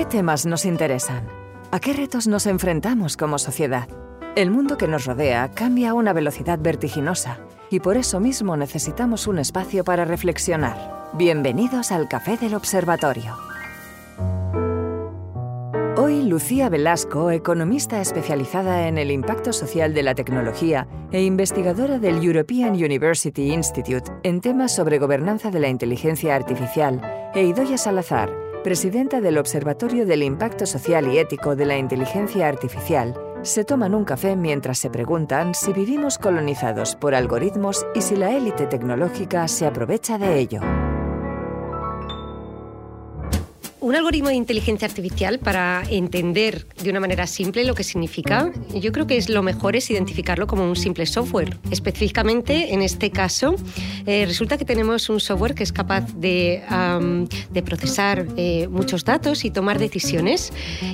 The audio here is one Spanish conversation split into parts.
¿Qué temas nos interesan? ¿A qué retos nos enfrentamos como sociedad? El mundo que nos rodea cambia a una velocidad vertiginosa y por eso mismo necesitamos un espacio para reflexionar. Bienvenidos al Café del Observatorio. Hoy Lucía Velasco, economista especializada en el impacto social de la tecnología e investigadora del European University Institute en temas sobre gobernanza de la inteligencia artificial, e Idoya Salazar, presidenta del Observatorio del Impacto Social y Ético de la Inteligencia Artificial, se toman un café mientras se preguntan si vivimos colonizados por algoritmos y si la élite tecnológica se aprovecha de ello. Un algoritmo de inteligencia artificial, para entender de una manera simple lo que significa, yo creo que es lo mejor es identificarlo como un simple software. Específicamente, en este caso, eh, resulta que tenemos un software que es capaz de, de procesar eh, muchos datos y tomar decisiones,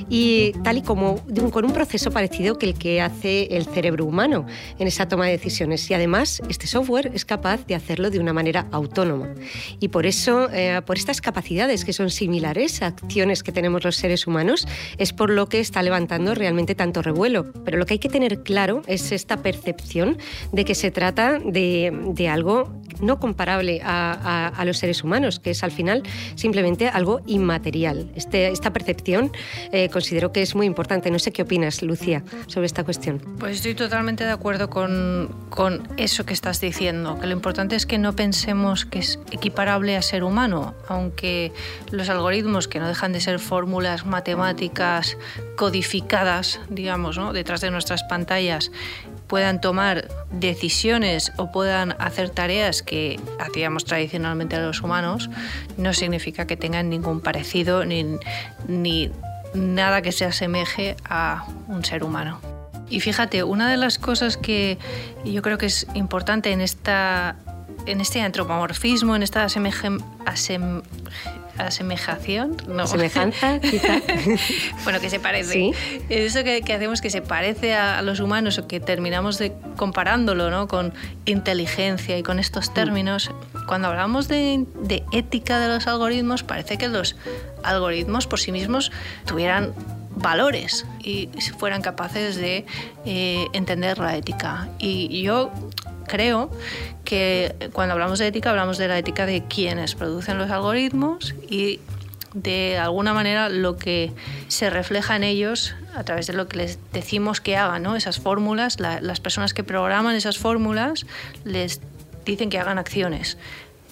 y tal y como con un proceso parecido que el que hace el cerebro humano en esa toma de decisiones. Y además, este software es capaz de hacerlo de una manera autónoma. Y por eso, eh, por estas capacidades que son similares, acciones que tenemos los seres humanos, es por lo que está levantando realmente tanto revuelo. Pero lo que hay que tener claro es esta percepción de que se trata de, algo no comparable a, los seres humanos, que es al final simplemente algo inmaterial. Este, esta percepción eh, considero que es muy importante. No sé qué opinas, Lucía, sobre esta cuestión. Pues estoy totalmente de acuerdo con, con eso que estás diciendo, que lo importante es que no pensemos que es equiparable a ser humano, aunque los algoritmos que no dejan de ser fórmulas matemáticas codificadas, digamos, detrás de nuestras pantallas, puedan tomar decisiones o puedan hacer tareas que hacíamos tradicionalmente los humanos, no significa que tengan ningún parecido ni, ni nada que se asemeje a un ser humano. Y fíjate, una de las cosas que yo creo que es importante en esta en este antropomorfismo, en esta asemejación, asemejación, no. Semejanza, quizá. bueno, que se parece. ¿Sí? Eso que, hacemos que se parece a, los humanos o que terminamos de comparándolo ¿no? con inteligencia y con estos términos. Cuando hablamos de, de ética de los algoritmos, parece que los algoritmos por sí mismos tuvieran valores y fueran capaces de eh, entender la ética. Y yo creo que cuando hablamos de ética hablamos de la ética de quienes producen los algoritmos y de alguna manera lo que se refleja en ellos a través de lo que les decimos que hagan, ¿no? esas fórmulas, las personas que programan esas fórmulas les dicen que hagan acciones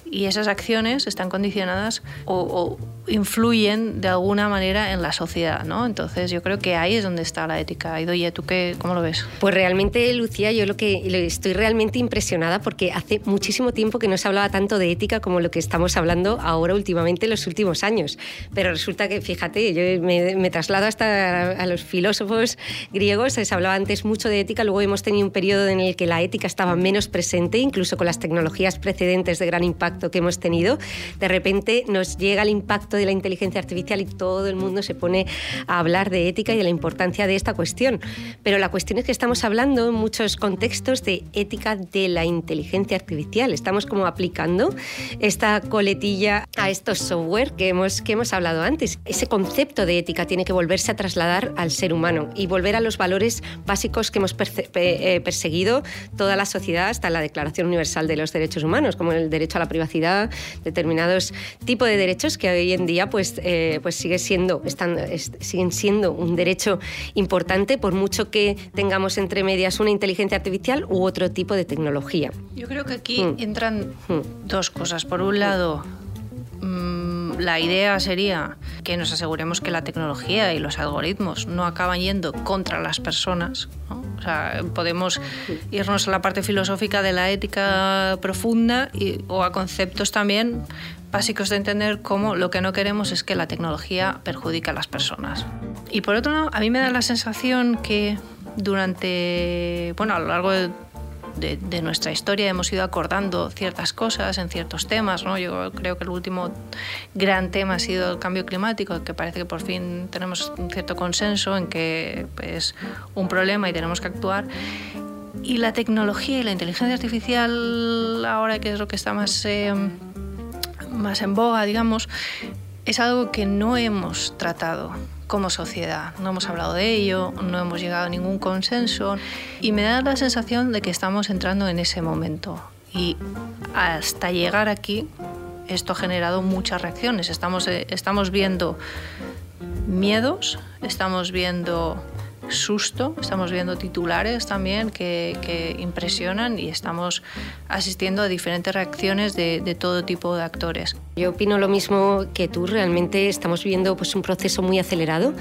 y esas acciones están condicionadas o, influyen de alguna manera en la sociedad, ¿no? Entonces yo creo que ahí es donde está la ética. Idoye, ¿tú qué, cómo lo ves? Pues realmente, Lucía, yo lo que estoy realmente impresionada porque hace muchísimo tiempo que no se hablaba tanto de ética como lo que estamos hablando ahora últimamente en los últimos años. Pero resulta que, fíjate, yo me, traslado hasta a los filósofos griegos, se hablaba antes mucho de ética, luego hemos tenido un periodo en el que la ética estaba menos presente, incluso con las tecnologías precedentes de gran impacto que hemos tenido, de repente nos llega el impacto de la inteligencia artificial y todo el mundo se pone a hablar de ética y de la importancia de esta cuestión. Pero la cuestión es que estamos hablando en muchos contextos de ética de la inteligencia artificial. Estamos como aplicando esta coletilla a estos software que hemos, que hemos hablado antes. Ese concepto de ética tiene que volverse a trasladar al ser humano y volver a los valores básicos que hemos eh, perseguido toda la sociedad hasta la Declaración Universal de los Derechos Humanos, como el derecho a la privacidad determinados tipos de derechos que hoy en día pues, eh, pues sigue siendo, están, siguen siendo un derecho importante por mucho que tengamos entre medias una inteligencia artificial u otro tipo de tecnología. Yo creo que aquí mm. entran mm. dos cosas. Por un lado, mm, la idea sería que nos aseguremos que la tecnología y los algoritmos no acaban yendo contra las personas, o sea, podemos irnos a la parte filosófica de la ética profunda y, o a conceptos también básicos de entender cómo lo que no queremos es que la tecnología perjudique a las personas. Y por otro lado, a mí me da la sensación que durante, bueno, a lo largo de de, nuestra historia hemos ido acordando ciertas cosas en ciertos temas. ¿no? Yo creo que el último gran tema ha sido el cambio climático, que parece que por fin tenemos un cierto consenso en que es un problema y tenemos que actuar. Y la tecnología y la inteligencia artificial, ahora que es lo que está más, eh, más en boga, digamos, es algo que no hemos tratado como sociedad. No hemos hablado de ello, no hemos llegado a ningún consenso y me da la sensación de que estamos entrando en ese momento. Y hasta llegar aquí, esto ha generado muchas reacciones. Estamos, eh, estamos viendo miedos, estamos viendo susto, estamos viendo titulares también que, impresionan y estamos asistiendo a diferentes reacciones de, todo tipo de actores. Yo opino lo mismo que tú, realmente estamos viendo pues, un proceso muy acelerado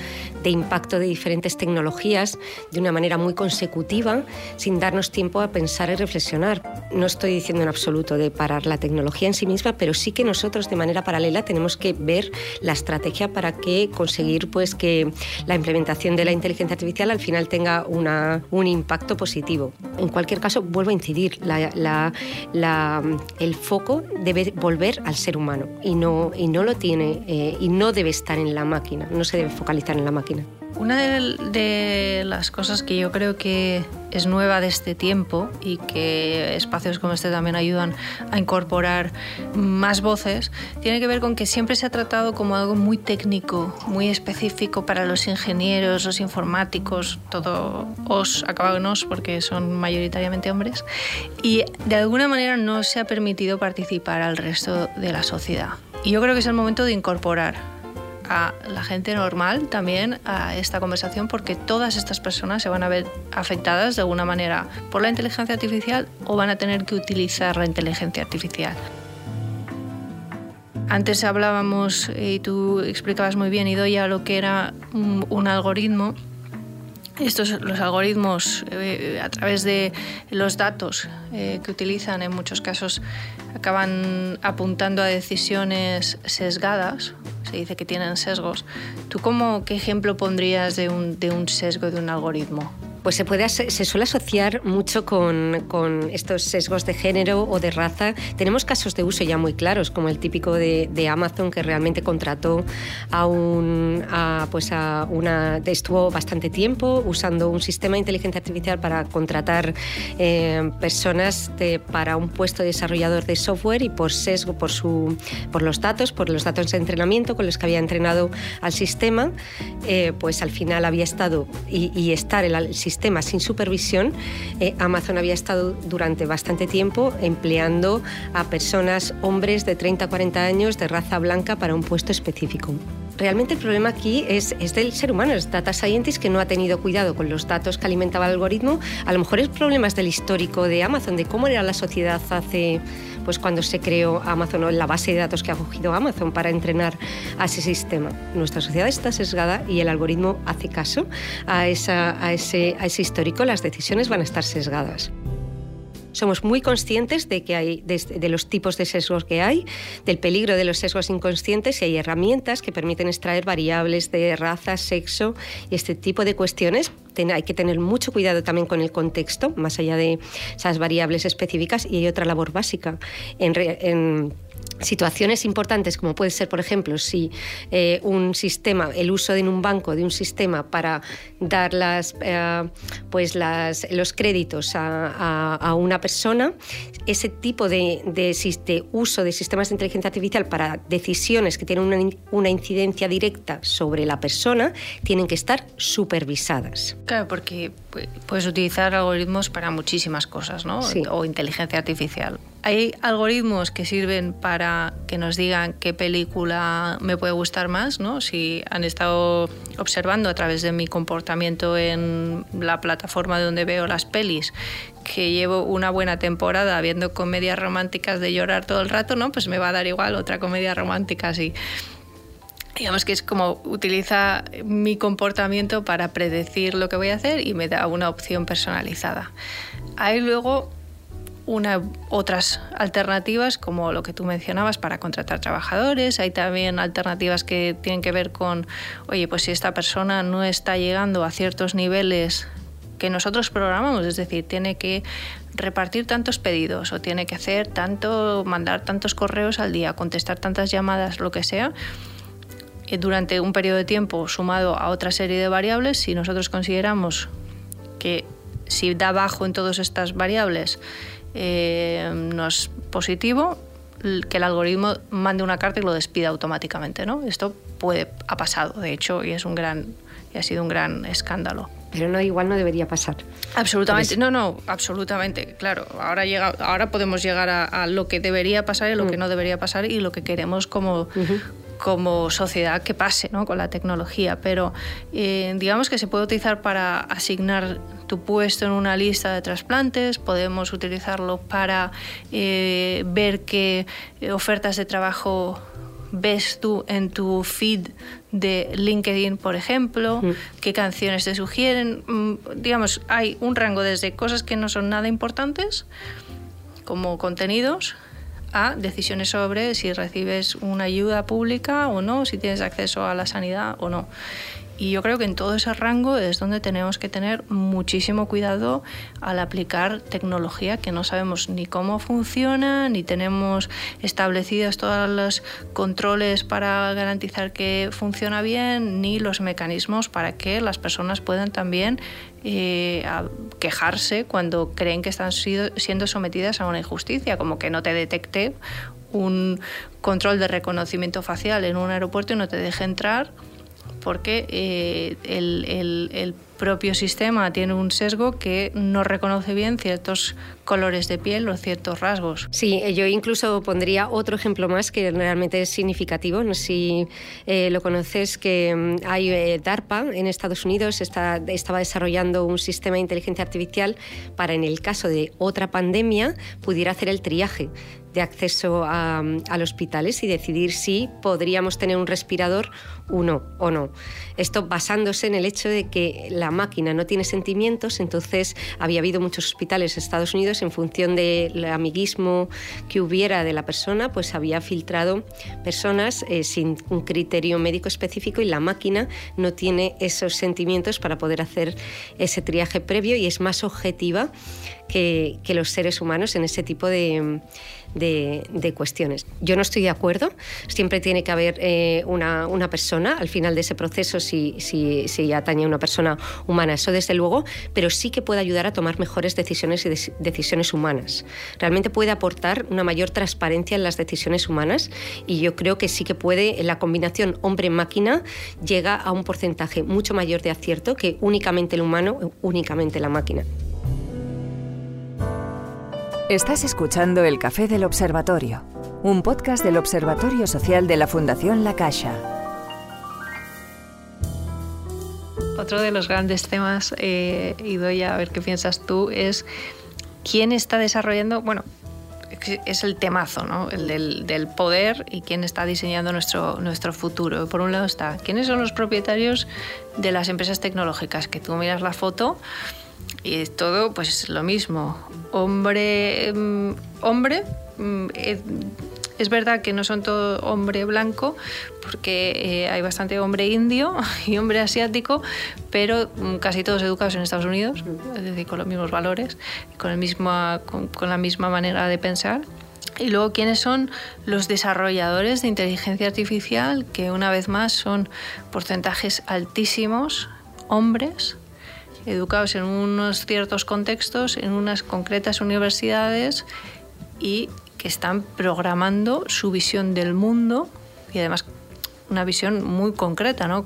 de impacto de diferentes tecnologías de una manera muy consecutiva, sin darnos tiempo a pensar y reflexionar. No estoy diciendo en absoluto de parar la tecnología en sí misma, pero sí que nosotros de manera paralela tenemos que ver la estrategia para que conseguir pues, que la implementación de la inteligencia artificial al final tenga un impacto positivo. En cualquier caso, vuelvo a incidir, el foco debe volver al ser humano y no, y no lo tiene eh, y no debe estar en la máquina, no se debe focalizar en la máquina. Una de, las cosas que yo creo que es nueva de este tiempo y que espacios como este también ayudan a incorporar más voces, tiene que ver con que siempre se ha tratado como algo muy técnico, muy específico para los ingenieros, los informáticos, todo os acabado en os porque son mayoritariamente hombres, y de alguna manera no se ha permitido participar al resto de la sociedad. Y yo creo que es el momento de incorporar a la gente normal también a esta conversación porque todas estas personas se van a ver afectadas de alguna manera por la inteligencia artificial o van a tener que utilizar la inteligencia artificial. Antes hablábamos y tú explicabas muy bien, Idoya, lo que era un, algoritmo. Estos, los algoritmos, eh, a través de los datos eh, que utilizan, en muchos casos acaban apuntando a decisiones sesgadas dice que tienen sesgos. ¿Tú cómo, qué ejemplo pondrías de un, de un sesgo de un algoritmo? Pues se, puede, se suele asociar mucho con, con, estos sesgos de género o de raza. Tenemos casos de uso ya muy claros, como el típico de, de Amazon, que realmente contrató a, un, a, pues a una... estuvo bastante tiempo usando un sistema de inteligencia artificial para contratar eh, personas para un puesto de desarrollador de software y por sesgo, por, su, por los datos, por los datos de entrenamiento con los que había entrenado al sistema, eh, pues al final había estado y, y estar el sistema sin supervisión, eh, Amazon había estado durante bastante tiempo empleando a personas, hombres de 30 a 40 años de raza blanca para un puesto específico realmente el problema aquí es, es, del ser humano, es data scientist que no ha tenido cuidado con los datos que alimentaba el algoritmo. A lo mejor es del histórico de Amazon, de cómo era la sociedad hace pues cuando se creó Amazon o la base de datos que ha cogido Amazon para entrenar a ese sistema. Nuestra sociedad está sesgada y el algoritmo hace caso a, ese histórico, las decisiones van a estar sesgadas. Somos muy conscientes de que hay de, los tipos de sesgos que hay, del peligro de los sesgos inconscientes y hay herramientas que permiten extraer variables de raza, sexo y este tipo de cuestiones. hay que tener mucho cuidado también con el contexto, más allá de esas variables específicas y hay otra labor básica en situaciones importantes como puede ser, por ejemplo, si eh, un sistema, el uso en un banco de un sistema para dar las, eh, pues las, los créditos a, a, una persona, ese tipo de, de, uso de sistemas de inteligencia artificial para decisiones que tienen una, una, incidencia directa sobre la persona tienen que estar supervisadas. Claro, porque puedes utilizar algoritmos para muchísimas cosas, ¿no? O inteligencia artificial. Hay algoritmos que sirven para que nos digan qué película me puede gustar más, ¿no? Si han estado observando a través de mi comportamiento en la plataforma donde veo las pelis, que llevo una buena temporada viendo comedias románticas de llorar todo el rato, ¿no? Pues me va a dar igual otra comedia romántica así digamos que es como utiliza mi comportamiento para predecir lo que voy a hacer y me da una opción personalizada. Hay luego una, otras alternativas como lo que tú mencionabas para contratar trabajadores. Hay también alternativas que tienen que ver con, oye, pues si esta persona no está llegando a ciertos niveles que nosotros programamos, es decir, tiene que repartir tantos pedidos o tiene que hacer tanto, mandar tantos correos al día, contestar tantas llamadas, lo que sea, eh, durante un periodo de tiempo sumado a otra serie de variables, si nosotros consideramos que si da bajo en todas estas variables, eh, no es positivo, que el algoritmo mande una carta y lo despida automáticamente, ¿no? Esto puede ha pasado, de hecho, y es un gran y ha sido un gran escándalo. Pero no, igual no debería pasar. Absolutamente, no, no, absolutamente, claro. Ahora, llega, ahora podemos llegar a, lo que debería pasar y lo que mm. no debería pasar y lo que queremos como, como sociedad que pase ¿no? con la tecnología. Pero eh, digamos que se puede utilizar para asignar tu puesto en una lista de trasplantes, podemos utilizarlo para eh, ver qué ofertas de trabajo ves tú en tu feed de LinkedIn, por ejemplo, qué canciones te sugieren. Mm, digamos, hay un rango desde cosas que no son nada importantes, como contenidos, a decisiones sobre si recibes una ayuda pública o no, si tienes acceso a la sanidad o no. Y yo creo que en todo ese rango es donde tenemos que tener muchísimo cuidado al aplicar tecnología que no sabemos ni cómo funciona, ni tenemos establecidos todos los controles para garantizar que funciona bien, ni los mecanismos para que las personas puedan también eh, quejarse cuando creen que están siendo sometidas a una injusticia, como que no te detecte un control de reconocimiento facial en un aeropuerto y no te deje entrar porque eh, el, propio sistema tiene un sesgo que no reconoce bien ciertos colores de piel o ciertos rasgos. Sí, eh, yo incluso pondría otro ejemplo más que realmente es significativo. No sé si eh, lo conoces, que mm, hay DARPA en Estados Unidos está, estaba desarrollando un sistema de inteligencia artificial para, en el caso de otra pandemia, pudiera hacer el triaje de acceso a, a los hospitales y decidir si podríamos tener un respirador uno o no. Esto basándose en el hecho de que la máquina no tiene sentimientos, entonces había habido muchos hospitales en Estados Unidos en función del amiguismo que hubiera de la persona, pues había filtrado personas eh, sin un criterio médico específico y la máquina no tiene esos sentimientos para poder hacer ese triaje previo y es más objetiva que, que los seres humanos en ese tipo de cuestiones. Yo no estoy de acuerdo, siempre tiene que haber eh, una, una, persona al final de ese proceso si, si, si, atañe a una persona humana, eso desde luego, pero sí que puede ayudar a tomar mejores decisiones y decisiones humanas. Realmente puede aportar una mayor transparencia en las decisiones humanas y yo creo que sí que puede, la combinación hombre-máquina, llega a un porcentaje mucho mayor de acierto que únicamente el humano, únicamente la máquina. Estás escuchando El Café del Observatorio, un podcast del Observatorio Social de la Fundación La Caixa. Otro de los grandes temas, eh, y doy a ver qué piensas tú, es quién está desarrollando, bueno, es el temazo, ¿no? El del, del, poder y quién está diseñando nuestro, nuestro futuro. Por un lado está, ¿quiénes son los propietarios de las empresas tecnológicas? Que tú miras la foto y todo pues lo mismo. Hombre, mm, hombre, mm, eh, es verdad que no son todo hombre blanco, porque eh, hay bastante hombre indio y hombre asiático, pero mm, casi todos educados en Estados Unidos, es decir, con los mismos valores, con, el mismo, con, con la misma manera de pensar. Y luego, ¿quiénes son los desarrolladores de inteligencia artificial? Que una vez más son porcentajes altísimos, hombres, educados en unos ciertos contextos, en unas concretas universidades y que están programando su visión del mundo y además una visión muy concreta, ¿no?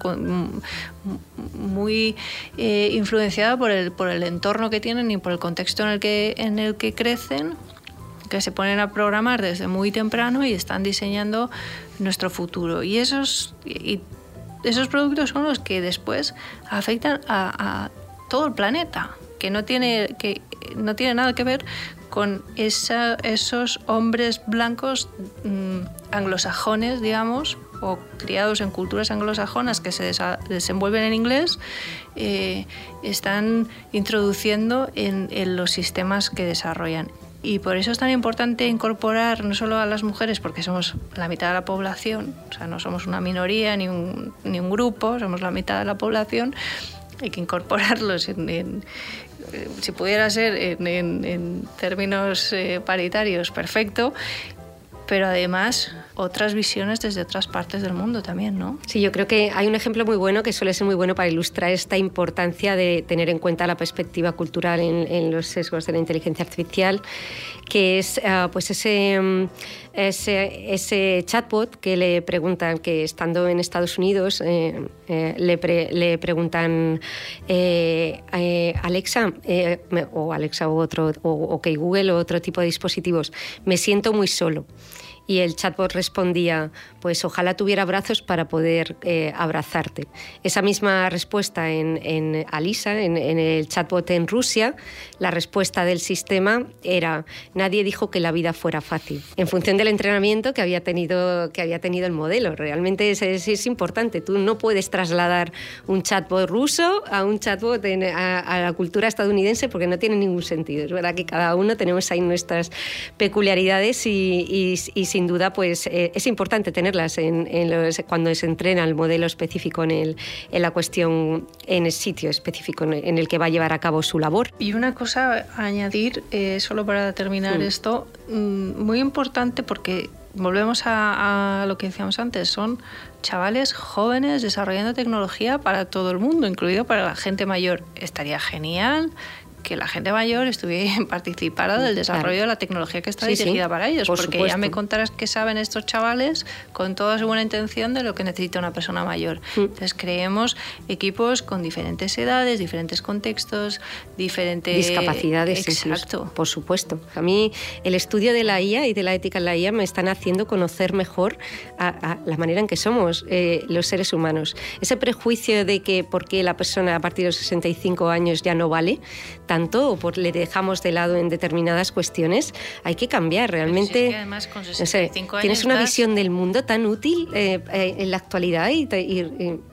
muy eh, influenciada por el, por el entorno que tienen y por el contexto en el que, en el que crecen que se ponen a programar desde muy temprano y están diseñando nuestro futuro. Y esos, y esos productos son los que después afectan a todo el planeta, que no tiene, que no tiene nada que ver con esa, esos hombres blancos mm, anglosajones, digamos, o criados en culturas anglosajonas que se desenvuelven en inglés, eh, están introduciendo en, en, los sistemas que desarrollan. Y por eso es tan importante incorporar no solo a las mujeres, porque somos la mitad de la población, o sea, no somos una minoría ni un, ni un grupo, somos la mitad de la población, hay que incorporarlos en, eh, si pudiera ser en, términos eh, paritarios, perfecto, pero además otras visiones desde otras partes del mundo también, ¿no? Sí, yo creo que hay un ejemplo muy bueno que suele ser muy bueno para ilustrar esta importancia de tener en cuenta la perspectiva cultural en, los sesgos de la inteligencia artificial, que es ah, pues ese, mm, ese, ese, chatbot que le preguntan, que estando en Estados Unidos eh, eh, le, preguntan eh, Alexa o Alexa o otro o OK Google o otro tipo de dispositivos, me siento muy solo y el chatbot respondía, pues ojalá tuviera brazos para poder eh, abrazarte. Esa misma respuesta en, Alisa, en, el chatbot en Rusia, la respuesta del sistema era, nadie dijo que la vida fuera fácil, en función del entrenamiento que había tenido, que había tenido el modelo. Realmente es, es, importante, tú no puedes trasladar un chatbot ruso a un chatbot a, la cultura estadounidense porque no tiene ningún sentido. Es verdad que cada uno tenemos ahí nuestras peculiaridades y, y, y sin duda pues eh, es importante tenerlas en, cuando se entrena el modelo específico en, el, en la cuestión, en el sitio específico en el que va a llevar a cabo su labor. Y una cosa a añadir, eh, solo para terminar mm. esto, mm, muy importante porque volvemos a, a, lo que decíamos antes, son chavales jóvenes desarrollando tecnología para todo el mundo, incluido para la gente mayor. Estaría genial que la gente mayor estuviera participara del desarrollo de la tecnología que está dirigida para ellos, porque ya me contarás que saben estos chavales con toda su buena intención de lo que necesita una persona mayor. Mm. Entonces creemos equipos con diferentes edades, diferentes contextos, diferentes discapacidades. Exacto. por supuesto. A mí el estudio de la IA y de la ética en la IA me están haciendo conocer mejor a, la manera en que somos eh, los seres humanos. Ese prejuicio de que porque la persona a partir de los 65 años ya no vale, tanto o por le dejamos de lado en determinadas cuestiones, hay que cambiar realmente. además con 65 años tienes una visión del mundo tan útil eh, eh, en la actualidad y,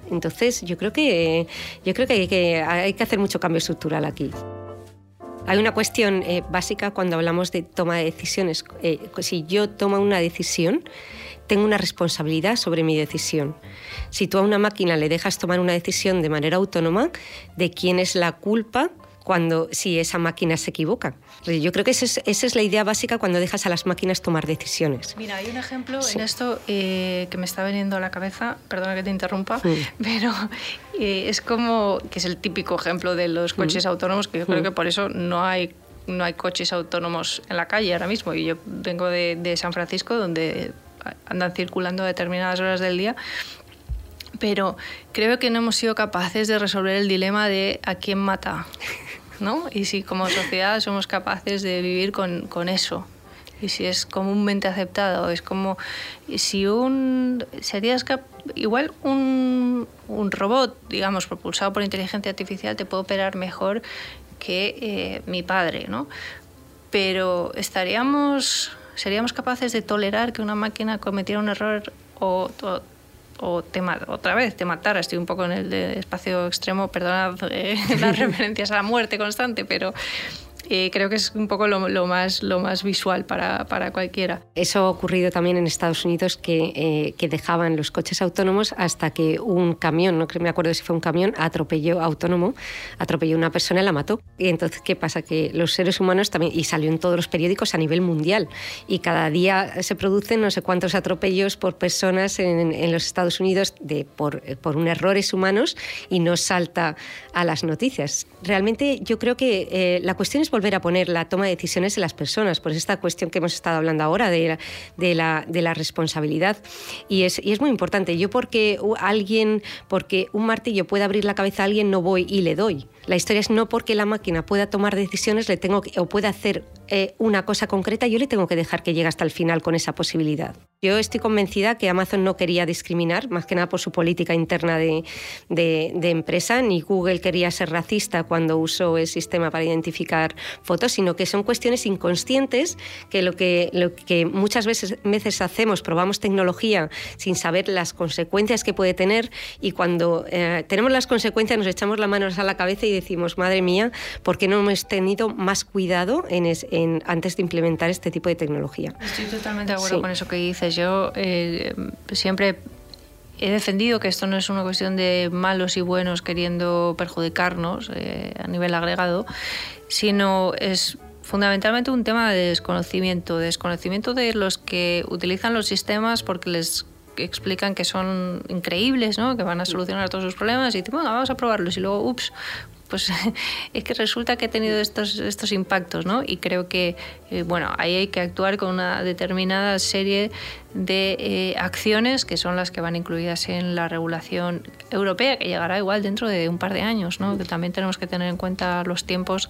entonces yo creo que yo creo que hay, que hay que hacer mucho cambio estructural aquí. Hay una cuestión eh, básica cuando hablamos de toma de decisiones. si yo tomo una decisión, tengo una responsabilidad sobre mi decisión. Si tú a una máquina le dejas tomar una decisión de manera autónoma, ¿de quién es la culpa cuando si esa máquina se equivoca. Yo creo que esa es, la idea básica cuando dejas a las máquinas tomar decisiones. Mira, hay un ejemplo en esto eh, que me está viniendo a la cabeza, perdona que te interrumpa, pero eh, es como, que es el típico ejemplo de los coches autónomos, que yo creo que por eso no hay no hay coches autónomos en la calle ahora mismo. Y yo vengo de, de San Francisco, donde andan circulando a determinadas horas del día pero creo que no hemos sido capaces de resolver el dilema de a quién mata. ¿no? Y si como sociedad somos capaces de vivir con, con eso. Y si es comúnmente aceptado, es como si un serías igual un, un, robot, digamos, propulsado por inteligencia artificial te puede operar mejor que eh, mi padre, ¿no? Pero estaríamos seríamos capaces de tolerar que una máquina cometiera un error o, o o te, otra vez te matara. Estoy un poco en el espacio extremo, perdonad eh, las referencias a la muerte constante, pero eh, creo que es un poco lo, más, lo más visual para, para, cualquiera. Eso ha ocurrido también en Estados Unidos, que, eh, que, dejaban los coches autónomos hasta que un camión, no me acuerdo si fue un camión, atropelló autónomo, atropelló a una persona y la mató. Y entonces, ¿qué pasa? Que los seres humanos también, y salió en todos los periódicos a nivel mundial, y cada día se producen no sé cuántos atropellos por personas en, en los Estados Unidos de, por, por un errores humanos y no salta a las noticias. Realmente yo creo que eh, la cuestión es volver a poner la toma de decisiones en las personas, por esta cuestión que hemos estado hablando ahora de la, responsabilidad. Y es, y es muy importante. Yo porque alguien, porque un martillo puede abrir la cabeza a alguien, no voy y le doy. La historia es no porque la máquina pueda tomar decisiones le tengo o pueda hacer eh, una cosa concreta, yo le tengo que dejar que llegue hasta el final con esa posibilidad. Yo estoy convencida que Amazon no quería discriminar, más que nada por su política interna de, de, empresa, ni Google quería ser racista cuando usó el sistema para identificar fotos, sino que son cuestiones inconscientes que lo que, lo que muchas veces, veces hacemos, probamos tecnología sin saber las consecuencias que puede tener y cuando eh, tenemos las consecuencias nos echamos las manos a la cabeza y decimos, madre mía, ¿por qué no hemos tenido más cuidado en, antes de implementar este tipo de tecnología? Estoy totalmente de acuerdo con eso que dices. Yo eh, siempre he defendido que esto no es una cuestión de malos y buenos queriendo perjudicarnos eh, a nivel agregado, sino es fundamentalmente un tema de desconocimiento, desconocimiento de los que utilizan los sistemas porque les explican que son increíbles, ¿no? que van a solucionar todos sus problemas y dicen, bueno, vamos a probarlos y luego, ups, pues es que resulta que he tenido estos, estos impactos, ¿no? Y creo que, eh, bueno, ahí hay que actuar con una determinada serie de eh, acciones que son las que van incluidas en la regulación europea, que llegará igual dentro de un par de años, ¿no? Que también tenemos que tener en cuenta los tiempos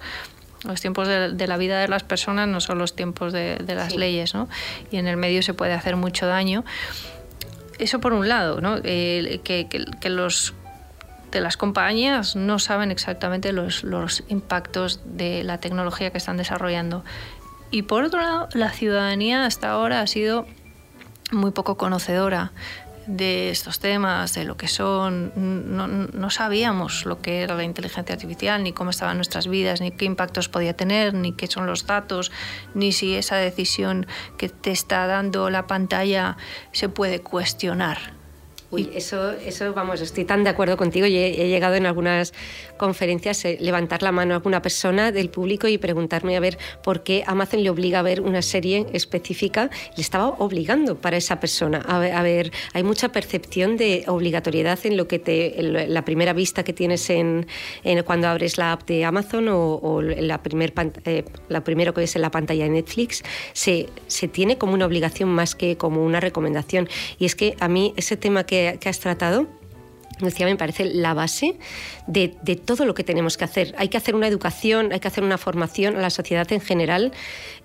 los tiempos de, la vida de las personas no son los tiempos de, las leyes, ¿no? Y en el medio se puede hacer mucho daño. Eso por un lado, ¿no? Eh, que, que los las compañías no saben exactamente los, los impactos de la tecnología que están desarrollando. Y por otro lado, la ciudadanía hasta ahora ha sido muy poco conocedora de estos temas, de lo que son. No, no, sabíamos lo que era la inteligencia artificial, ni cómo estaban nuestras vidas, ni qué impactos podía tener, ni qué son los datos, ni si esa decisión que te está dando la pantalla se puede cuestionar. Uy, eso, eso, vamos, estoy tan de acuerdo contigo. y he, llegado en algunas conferencias a eh, levantar la mano a alguna persona del público y preguntarme a ver por qué Amazon le obliga a ver una serie específica. Le estaba obligando para esa persona. A ver, hay mucha percepción de obligatoriedad en lo que te, la primera vista que tienes en, cuando abres la app de Amazon o, la, primer, eh, la primero que ves en la pantalla de Netflix, se, se tiene como una obligación más que como una recomendación. Y es que a mí ese tema que que, has tratado, Lucía, me parece la base de, todo lo que tenemos que hacer. Hay que hacer una educación, hay que hacer una formación a la sociedad en general.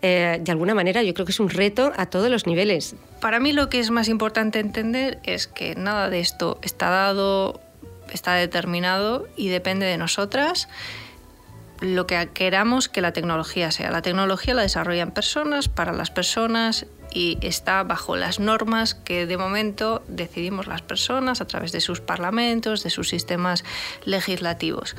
Eh, de alguna manera, yo creo que es un reto a todos los niveles. Para mí lo que es más importante entender es que nada de esto está dado, está determinado y depende de nosotras lo que queramos que la tecnología sea. La tecnología la desarrollan personas, para las personas y está bajo las normas que de momento decidimos las personas a través de sus parlamentos, de sus sistemas legislativos.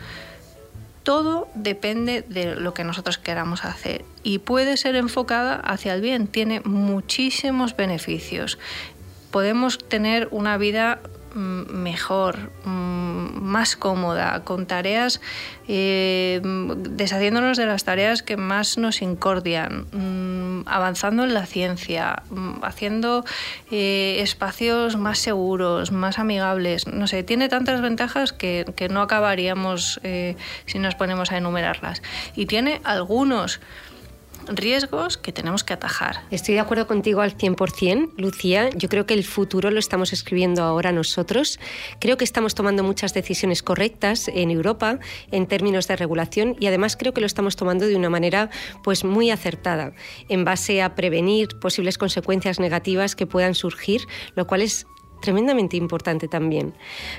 Todo depende de lo que nosotros queramos hacer y puede ser enfocada hacia el bien, tiene muchísimos beneficios. Podemos tener una vida mejor, mm, más cómoda, con tareas, eh, deshaciéndonos de las tareas que más nos incordian, mm, avanzando en la ciencia, mm, haciendo eh, espacios más seguros, más amigables. No sé, tiene tantas ventajas que, que no acabaríamos eh, si nos ponemos a enumerarlas. Y tiene algunos riesgos que tenemos que atajar. Estoy de acuerdo contigo al 100%, Lucía. Yo creo que el futuro lo estamos escribiendo ahora nosotros. Creo que estamos tomando muchas decisiones correctas en Europa en términos de regulación y además creo que lo estamos tomando de una manera pues muy acertada en base a prevenir posibles consecuencias negativas que puedan surgir, lo cual es tremendamente importante también.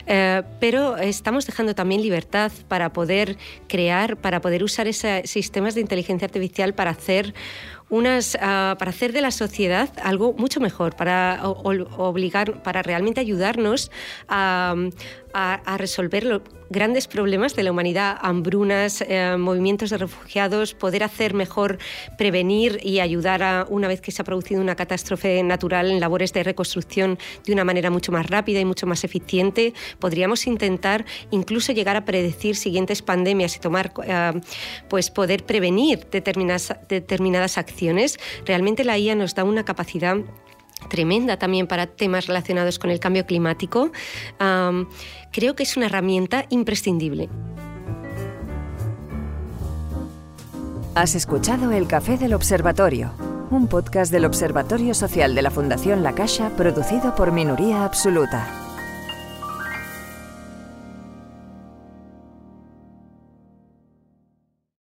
Eh, pero estamos dejando también libertad para poder crear, para poder usar esos sistemas de inteligencia artificial para hacer unas, ah, para hacer de la sociedad algo mucho mejor, para obligar, para realmente ayudarnos a, a, resolver los grandes problemas de la humanidad, hambrunas, eh, movimientos de refugiados, poder hacer mejor, prevenir y ayudar a, una vez que se ha producido una catástrofe natural en labores de reconstrucción de una manera mucho más rápida y mucho más eficiente. Podríamos intentar incluso llegar a predecir siguientes pandemias y tomar, eh, pues poder prevenir determinadas, determinadas acciones. Realmente la IA nos da una capacidad tremenda también para temas relacionados con el cambio climático, creo que es una herramienta imprescindible. Has escuchado El Café del Observatorio, un podcast del Observatorio Social de la Fundación La Caixa producido por Minoría Absoluta.